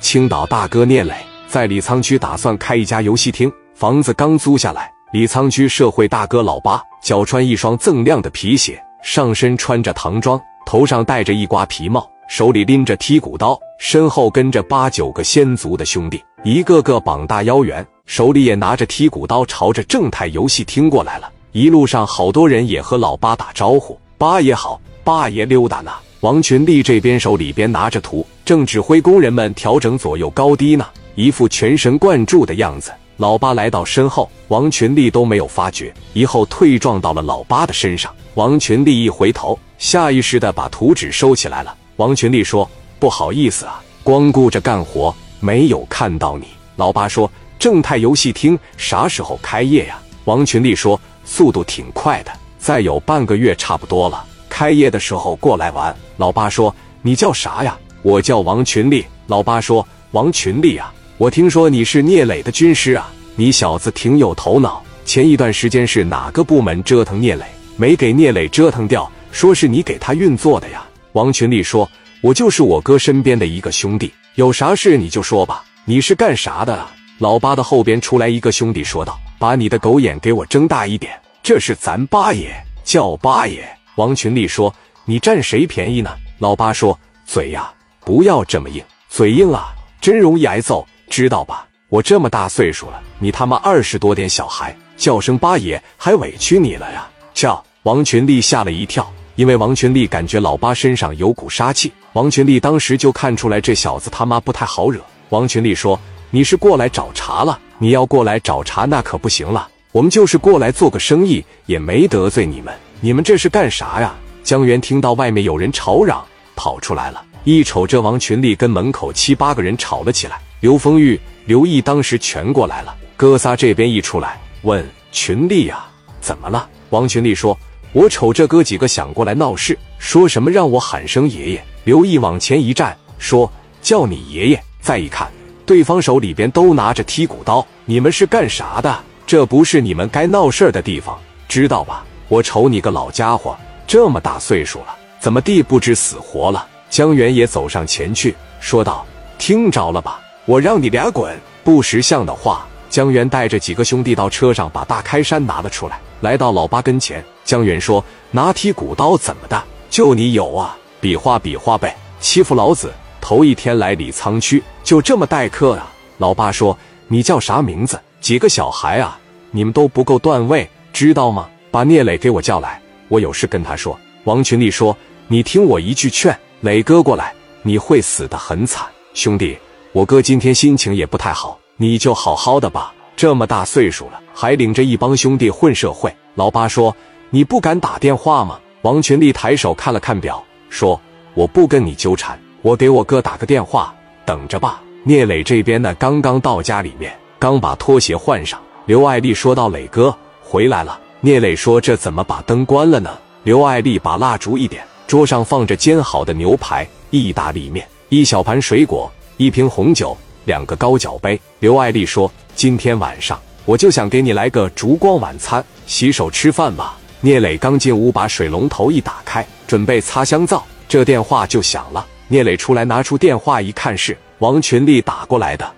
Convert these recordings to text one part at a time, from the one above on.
青岛大哥聂磊在李沧区打算开一家游戏厅，房子刚租下来。李沧区社会大哥老八脚穿一双锃亮的皮鞋，上身穿着唐装，头上戴着一瓜皮帽，手里拎着剔骨刀，身后跟着八九个仙族的兄弟，一个个膀大腰圆，手里也拿着剔骨刀，朝着正泰游戏厅过来了。一路上，好多人也和老八打招呼：“八爷好，八爷溜达呢。”王群力这边手里边拿着图，正指挥工人们调整左右高低呢，一副全神贯注的样子。老八来到身后，王群力都没有发觉，一后退撞到了老八的身上。王群力一回头，下意识的把图纸收起来了。王群力说：“不好意思啊，光顾着干活，没有看到你。”老八说：“正泰游戏厅啥时候开业呀？”王群力说：“速度挺快的，再有半个月差不多了。”开业的时候过来玩。老八说：“你叫啥呀？”我叫王群力。老八说：“王群力啊，我听说你是聂磊的军师啊，你小子挺有头脑。前一段时间是哪个部门折腾聂磊，没给聂磊折腾掉？说是你给他运作的呀？”王群力说：“我就是我哥身边的一个兄弟，有啥事你就说吧。你是干啥的？”老八的后边出来一个兄弟说道：“把你的狗眼给我睁大一点，这是咱八爷，叫八爷。”王群力说：“你占谁便宜呢？”老八说：“嘴呀，不要这么硬，嘴硬啊，真容易挨揍，知道吧？我这么大岁数了，你他妈二十多点小孩叫声八爷，还委屈你了呀？”叫王群力吓了一跳，因为王群力感觉老八身上有股杀气。王群力当时就看出来这小子他妈不太好惹。王群力说：“你是过来找茬了？你要过来找茬，那可不行了。我们就是过来做个生意，也没得罪你们。”你们这是干啥呀？江源听到外面有人吵嚷，跑出来了。一瞅这王群力跟门口七八个人吵了起来。刘丰玉、刘毅当时全过来了。哥仨这边一出来，问群力呀，怎么了？王群力说：“我瞅这哥几个想过来闹事，说什么让我喊声爷爷。”刘毅往前一站，说：“叫你爷爷。”再一看，对方手里边都拿着剔骨刀，你们是干啥的？这不是你们该闹事的地方，知道吧？我瞅你个老家伙，这么大岁数了，怎么地不知死活了？江源也走上前去，说道：“听着了吧，我让你俩滚！”不识相的话，江源带着几个兄弟到车上，把大开山拿了出来，来到老八跟前。江源说：“拿剔骨刀怎么的？就你有啊？比划比划呗！欺负老子！头一天来李沧区，就这么待客啊？”老八说：“你叫啥名字？几个小孩啊？你们都不够段位，知道吗？”把聂磊给我叫来，我有事跟他说。王群力说：“你听我一句劝，磊哥过来，你会死得很惨，兄弟。我哥今天心情也不太好，你就好好的吧。这么大岁数了，还领着一帮兄弟混社会。”老八说：“你不敢打电话吗？”王群力抬手看了看表，说：“我不跟你纠缠，我给我哥打个电话，等着吧。”聂磊这边呢，刚刚到家里面，刚把拖鞋换上。刘爱丽说到：“磊哥回来了。”聂磊说：“这怎么把灯关了呢？”刘爱丽把蜡烛一点，桌上放着煎好的牛排、意大利面、一小盘水果、一瓶红酒、两个高脚杯。刘爱丽说：“今天晚上我就想给你来个烛光晚餐，洗手吃饭吧。”聂磊刚进屋，把水龙头一打开，准备擦香皂，这电话就响了。聂磊出来拿出电话一看，是王群力打过来的。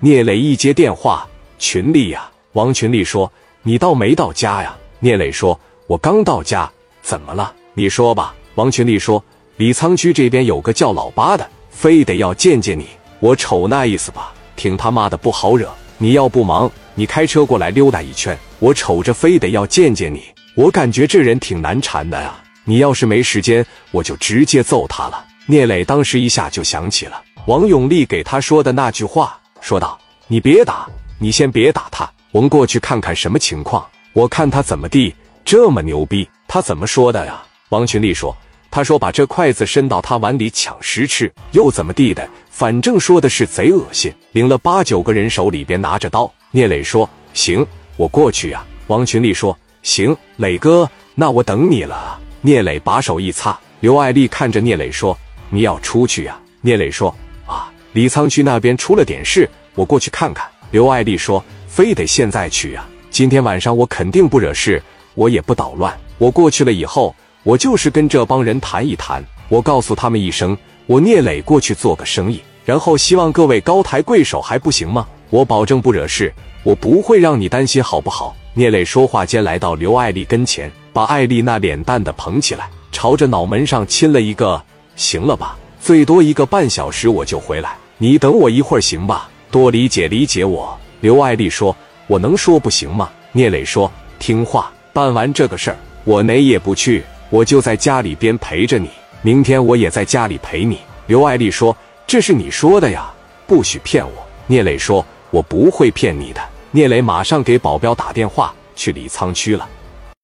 聂磊一接电话：“群力呀。”王群力说。你到没到家呀？聂磊说：“我刚到家，怎么了？你说吧。”王群力说：“李沧区这边有个叫老八的，非得要见见你。我瞅那意思吧，挺他妈的不好惹。你要不忙，你开车过来溜达一圈。我瞅着非得要见见你，我感觉这人挺难缠的啊。你要是没时间，我就直接揍他了。”聂磊当时一下就想起了王永利给他说的那句话，说道：“你别打，你先别打他。”我们过去看看什么情况。我看他怎么地这么牛逼？他怎么说的呀？王群力说：“他说把这筷子伸到他碗里抢食吃，又怎么地的？反正说的是贼恶心。”领了八九个人，手里边拿着刀。聂磊说：“行，我过去呀。”王群力说：“行，磊哥，那我等你了。”聂磊把手一擦。刘爱丽看着聂磊说：“你要出去呀？”聂磊说：“啊，李沧区那边出了点事，我过去看看。”刘爱丽说。非得现在去呀？今天晚上我肯定不惹事，我也不捣乱。我过去了以后，我就是跟这帮人谈一谈。我告诉他们一声，我聂磊过去做个生意，然后希望各位高抬贵手，还不行吗？我保证不惹事，我不会让你担心，好不好？聂磊说话间来到刘爱丽跟前，把爱丽那脸蛋的捧起来，朝着脑门上亲了一个。行了吧，最多一个半小时我就回来，你等我一会儿行吧？多理解理解我。刘爱丽说：“我能说不行吗？”聂磊说：“听话，办完这个事儿，我哪也不去，我就在家里边陪着你。明天我也在家里陪你。”刘爱丽说：“这是你说的呀，不许骗我。”聂磊说：“我不会骗你的。”聂磊马上给保镖打电话，去李沧区了。